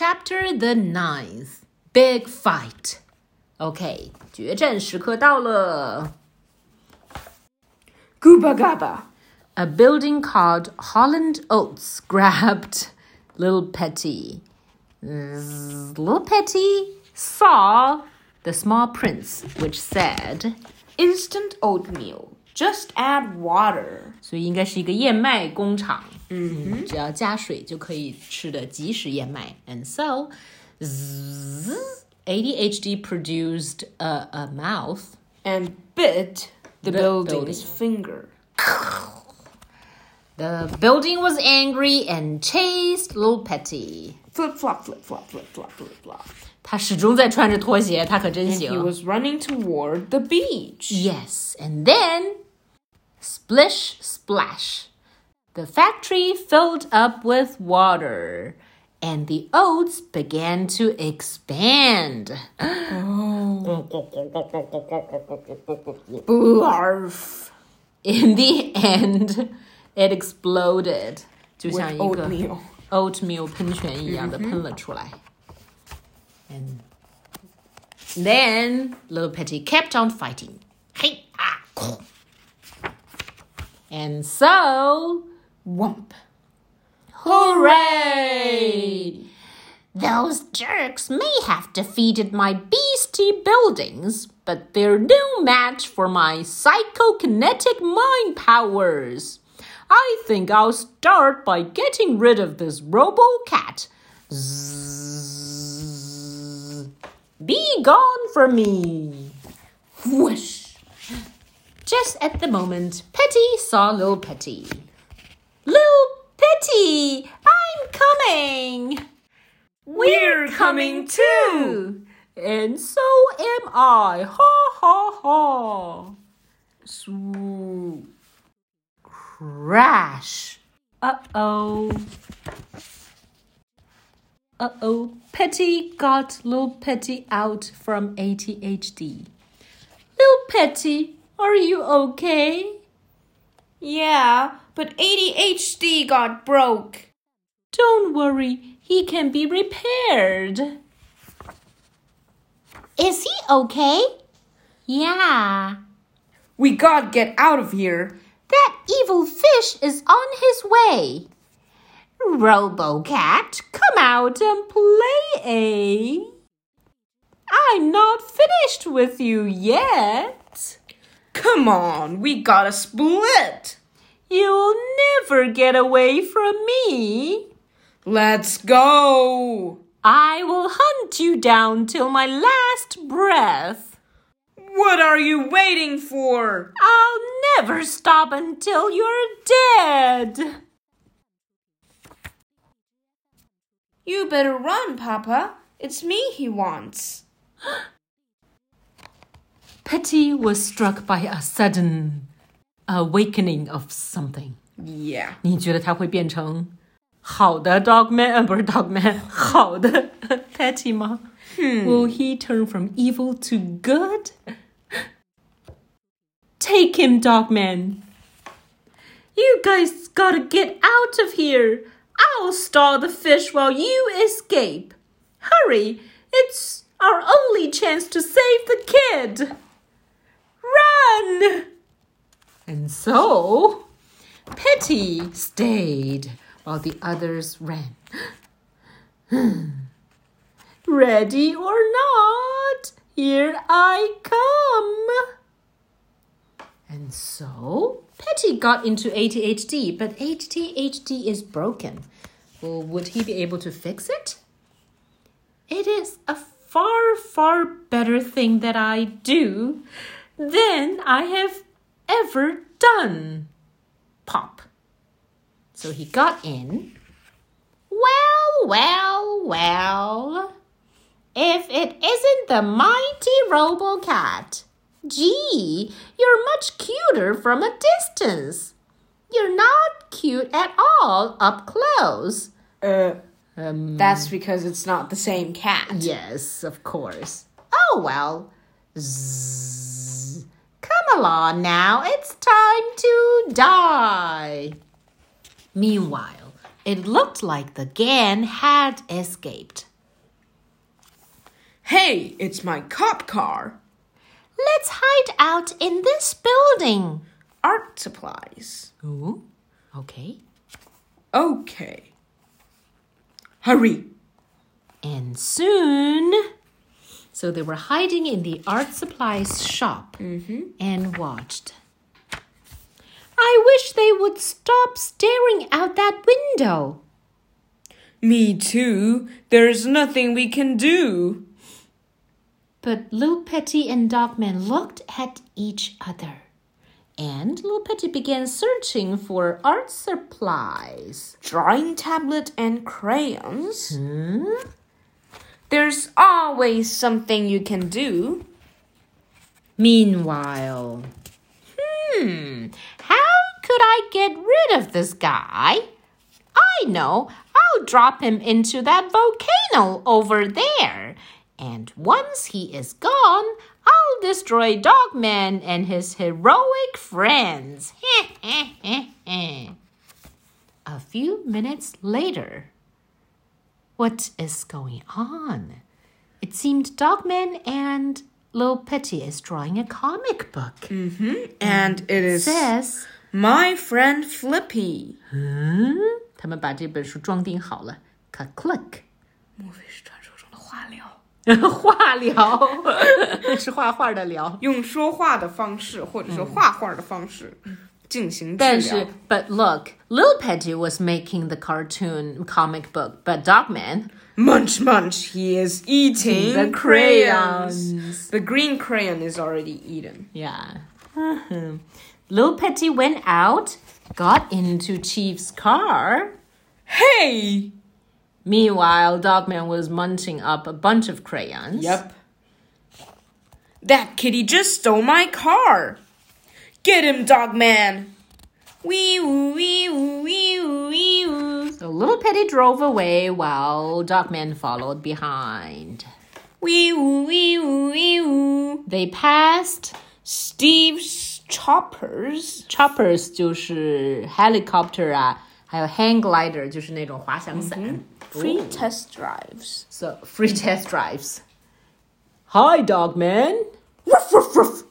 Chapter the ninth, Big Fight. OK，决战时刻到了。 Gooba Gaba. A building called Holland Oats grabbed Little Petty. Zzz, Little Petty saw the small prince, which said, Instant oatmeal. Just add water. 所以应该是一个燕麦工厂。 嗯，只要加水就可以吃的即食燕麦。And so, 80-HD produced a a mouth and bit the building's finger. The building was angry and chased little Petty. Flip flop, flip flop, flip flop, flip flop. 他始终在穿着拖鞋，他可真行。And he was running toward the beach. Yes, and then splish splash. The factory filled up with water, and the oats began to expand. Barf. In the end, it exploded. 就 With 像一个 oatmeal. oatmeal 喷泉一样的喷了出来。And then little Petty kept on fighting. Hey, ah, cool. And so, Wump. hooray! Those jerks may have defeated my beastie buildings, but they're no match for my psychokinetic mind powers. I think I'll start by getting rid of this robo cat. Zzz. Be gone from me. Whoosh. Just at the moment, Petty saw Petty. Petty, I'm coming. We're coming too. And so am I. Ha ha ha. Swoop. Crash. Uh oh. Uh oh. Petty got Little Petty out from 80-HD. Little Petty, are you okay? Yeah, but 80-HD got broke. Don't worry, he can be repaired. Is he okay? Yeah. We gotta get out of here. That evil fish is on his way. Robocat, come out and play, eh? I'm not finished with you yet. Come on, we gotta split. You'll never get away from me. Let's go. I will hunt you down till my last breath. What are you waiting for? I'll never stop until you're dead. You better run, Papa. It's me he wants. Petty was struck by a sudden awakening of something. Yeah. 你觉得他会变成好的 Dogman，呃，不是 Dogman，好的 Petty 吗、Will he turn from evil to good? Take him, Dogman. You guys gotta get out of here. I'll stall the fish while you escape. Hurry, it's our only chance to save the kid. Run! And so, Petty stayed while the others ran. Hmm. Ready or not, here I come. And so, Petty got into 80-HD, but 80-HD is broken. Well, would he be able to fix it? It is a far, far better thing that I do than I have ever done. Pop. So he got in. Well, well, well. If it isn't the mighty Robocat. Gee, you're much cuter from a distance. You're not cute at all up close. Uh, Um, that's because it's not the same cat. Yes, of course. Oh well. Zzz. Come along now, it's time to die. Meanwhile, it looked like the gang had escaped. Hey, it's my cop car. Let's hide out in this building. Art supplies. Ooh, okay. Okay. Hurry. And soon. So they were hiding in the art supplies shop and watched. I wish they would stop staring out that window. Me too. There's nothing we can do. But Lil Petty and Dogman looked at each other. And Lil Petty began searching for art supplies. Drawing tablet and crayons. Hmm? There's always something you can do. Meanwhile, hmm, how could I get rid of this guy? I know, I'll drop him into that volcano over there. And once he is gone, I'll destroy Dogman and his heroic friends. A few minutes later, what is going on? It seemed Dogman and Lil Petty is drawing a comic book. And it is Says, my friend Flippy. 嗯，他们把这本书装订好了，click click，莫非是传说中的话聊？画聊是画画的聊。用说话的方式，或者说画画的方式 进行治但是疗。 ，But look, Lil Petty was making the cartoon comic book, but Dogman Munch, munch, he is eating the crayons. The green crayon is already eaten. Yeah. Lil Petty went out, got into Chief's car. Hey! Meanwhile, Dogman was munching up a bunch of crayons. Yep. That kitty just stole my car. Get him, dog man. Wee woo, wee woo, wee woo, wee woo. So Little Petty drove away while Dogman followed behind. Wee woo, wee woo, wee woo. They passed Steve's choppers. choppers 就是 helicopter 啊，还有 hang glider 就是那种滑翔伞。 Free test drives. So free test drives. Hi, Dogman. Ruff, ruff, ruff.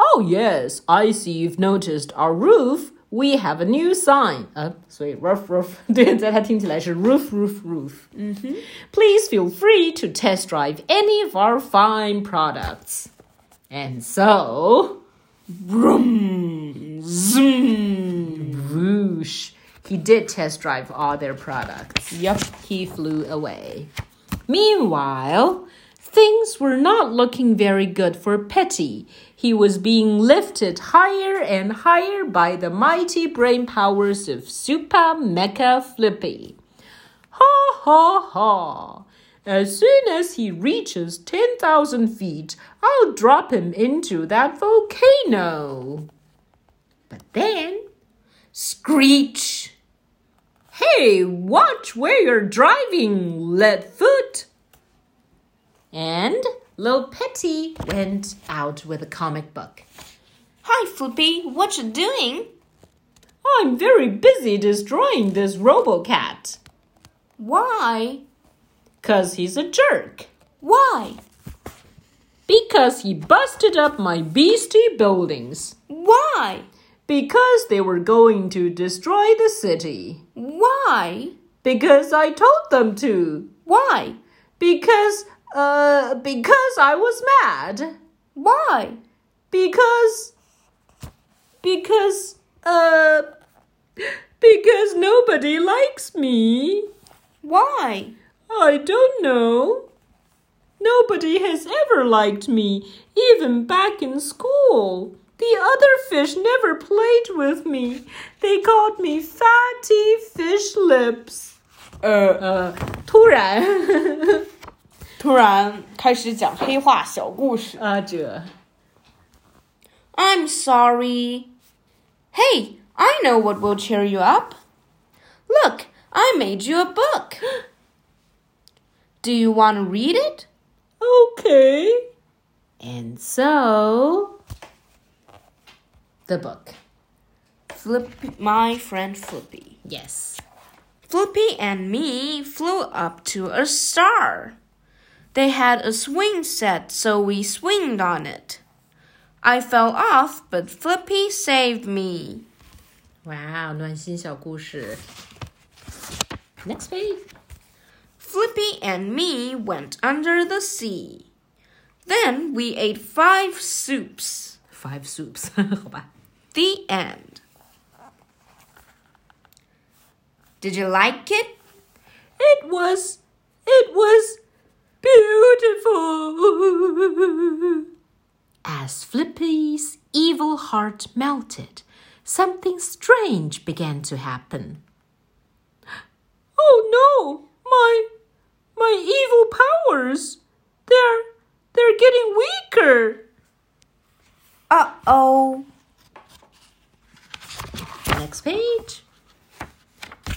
Oh yes, I see you've noticed our roof. We have a new sign. 呃，所以 roof roof 对，在它听起来是 roof roof roof. Please feel free to test drive any of our fine products. And so, Vroom, zoom. whoosh, he did test drive all their products. Yep. He flew away. Meanwhile, things were not looking very good for Petty. He was being lifted higher and higher by the mighty brain powers of Super Mecha Flippy. Ha ha ha! As soon as he reaches 10,000 feet, I'll drop him into that volcano. But then, Screech. Hey, watch where you're driving, Leadfoot! And Lil Petty went out with a comic book. Hi, Flippy. What you doing? I'm very busy destroying this Robocat. Why? Cause he's a jerk. Why? Because he busted up my beastie buildings. Why? Because they were going to destroy the city. Why? Because I told them to. Why? Because, uh, because I was mad. Why? Because. Because. Uh. Because nobody likes me. Why? I don't know. Nobody has ever liked me, even back in school. The other fish never played with me. They called me Fatty Fish Lips. Uh, uh, 突然 突然开始讲黑话小故事。啊，这 I'm sorry. Hey, I know what will cheer you up. Look, I made you a book. Do you want to read it? okay. And so, the book. Flippy, my friend Flippy. Yes. Flippy and me flew up to a star. They had a swing set, so we swinged on it. I fell off, but Flippy saved me. Wow，暖心小故事。Next page. Flippy and me went under the sea. Then we ate five soups. Five soups，好吧。 The end. Did you like it? It was, it was beautiful. As Flippy's evil heart melted, something strange began to happen. Oh no, my, my evil powers, they're, they're getting weaker. Uh oh. Next page.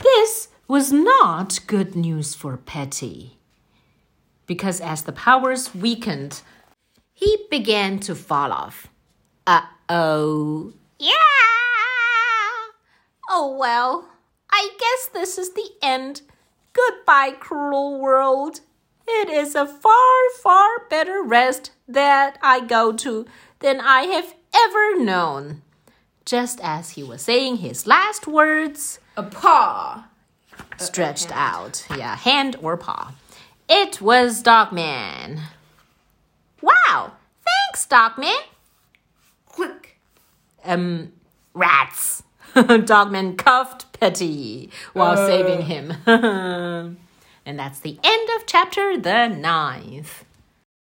This was not good news for Petty. Because as the powers weakened, he began to fall off. Uh oh. Yeah! Oh well, I guess this is the end. Goodbye, cruel world. It is a far, far better rest that I go to than I have ever known. Just as he was saying his last words, A paw. stretched out. Yeah, hand or paw. It was Dogman. Wow, thanks, Dogman. Click. Um, rats. Dogman cuffed Petty while saving him. and that's the end of chapter the ninth.